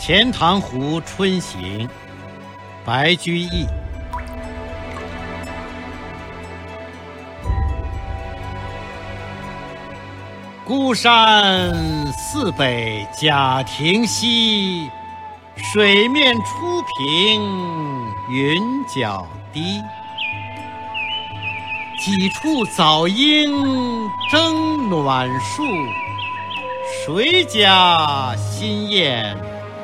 钱塘湖春行，白居易。孤山寺北贾亭西，水面初平云脚低。几处早莺争暖树，谁家新燕